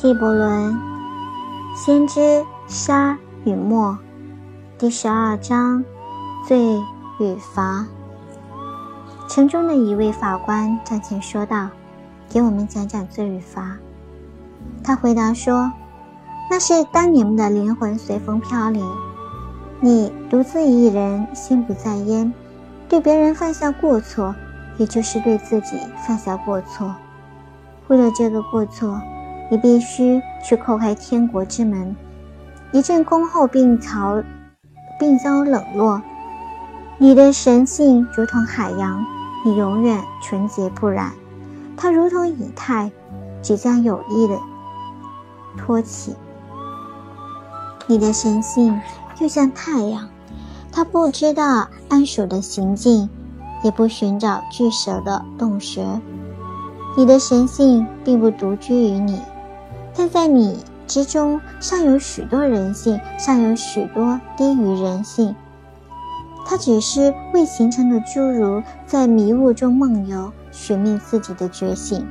纪伯伦《先知沙与墨》第十二章：罪与罚。城中的一位法官站前说道：“给我们讲讲罪与罚。”他回答说：“那是当你们的灵魂随风飘零，你独自一人，心不在焉，对别人犯下过错，也就是对自己犯下过错。为了这个过错。”你必须去叩开天国之门，一阵恭候并遭并遭冷落。你的神性如同海洋，你永远纯洁不染；它如同以太，即将有意的托起。你的神性就像太阳，它不知道暗鼠的行径，也不寻找巨蛇的洞穴。你的神性并不独居于你。但在你之中，尚有许多人性，尚有许多低于人性。它只是未形成的侏儒，在迷雾中梦游，寻觅自己的觉醒。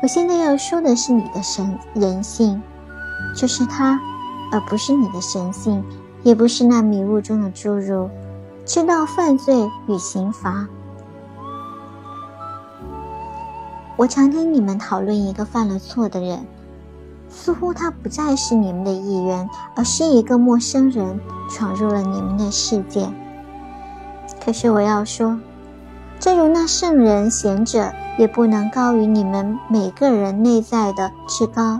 我现在要说的是你的神人性，就是他，而不是你的神性，也不是那迷雾中的侏儒，知道犯罪与刑罚。我常听你们讨论一个犯了错的人。似乎他不再是你们的一员，而是一个陌生人闯入了你们的世界。可是我要说，正如那圣人贤者也不能高于你们每个人内在的至高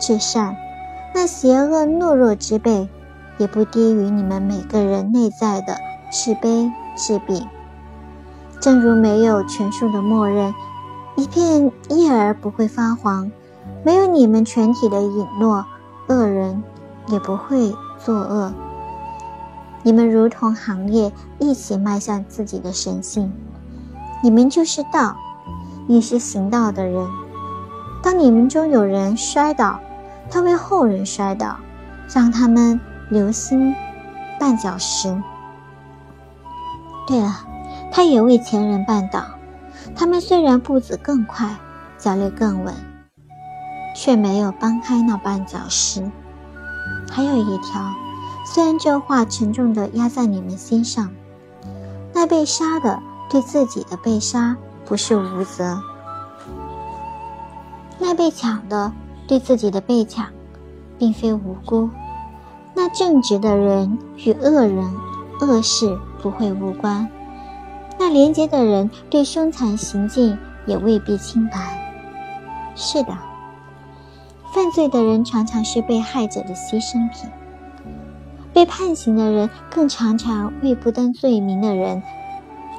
至善，那邪恶懦弱之辈也不低于你们每个人内在的至卑至鄙。正如没有全数的默认，一片叶儿不会发黄。没有你们全体的允诺，恶人也不会作恶。你们如同行业，一起迈向自己的神性。你们就是道，亦是行道的人。当你们中有人摔倒，他为后人摔倒，让他们留心绊脚石。对了，他也为前人绊倒，他们虽然步子更快，脚力更稳。却没有搬开那绊脚石。还有一条，虽然这话沉重地压在你们心上，那被杀的对自己的被杀不是无责；那被抢的对自己的被抢，并非无辜；那正直的人与恶人、恶事不会无关；那廉洁的人对凶残行径也未必清白。是的。犯罪的人常常是被害者的牺牲品，被判刑的人更常常为不担罪名的人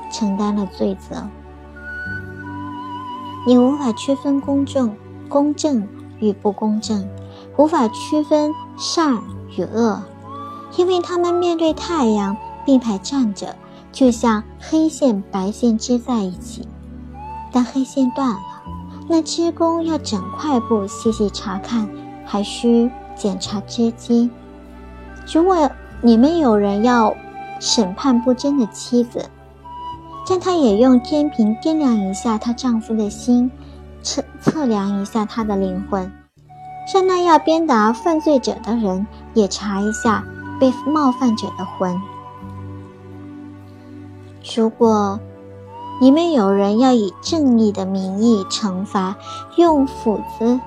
承担了罪责。你无法区分公正、公正与不公正，无法区分善与恶，因为他们面对太阳并排站着，就像黑线白线织在一起。当黑线断了。那织工要整块布细细查看，还需检查织机。如果你们有人要审判不贞的妻子，但她也用天平掂量一下她丈夫的心，测测量一下他的灵魂，让那要鞭打犯罪者的人也查一下被冒犯者的魂。如果。你们有人要以正义的名义惩罚，用斧子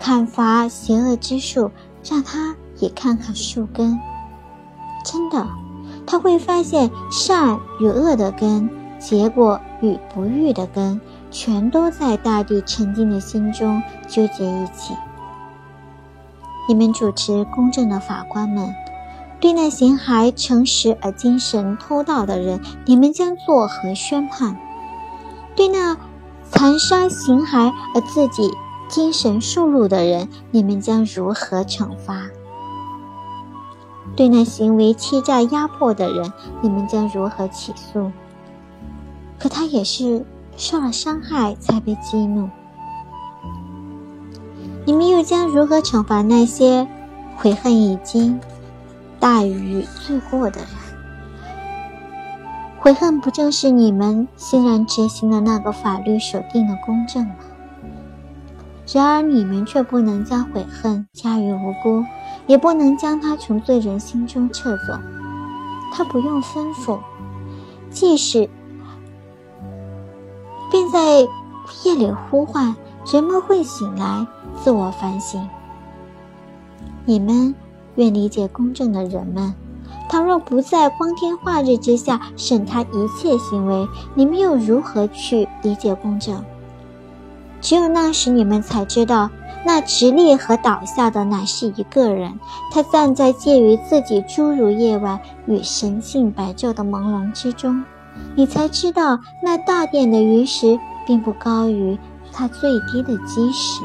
砍伐邪恶之树，让他也看看树根。真的，他会发现善与恶的根，结果与不育的根，全都在大地沉静的心中纠结一起。你们主持公正的法官们，对那行还诚实而精神偷盗的人，你们将作何宣判？对那残杀形骸而自己精神受辱的人，你们将如何惩罚？对那行为欺诈压迫的人，你们将如何起诉？可他也是受了伤害才被激怒。你们又将如何惩罚那些悔恨已经大于罪过的人？悔恨不正是你们欣然执行的那个法律所定的公正吗？然而你们却不能将悔恨加于无辜，也不能将它从罪人心中撤走。他不用吩咐，即使便在夜里呼唤，人们会醒来，自我反省。你们愿理解公正的人们，倘若不在光天化日之下审他一切行为，你们又如何去理解公正？只有那时，你们才知道，那直立和倒下的乃是一个人。他站在介于自己侏儒夜晚与神性白昼的朦胧之中。你才知道，那大殿的鱼石并不高于它最低的基石。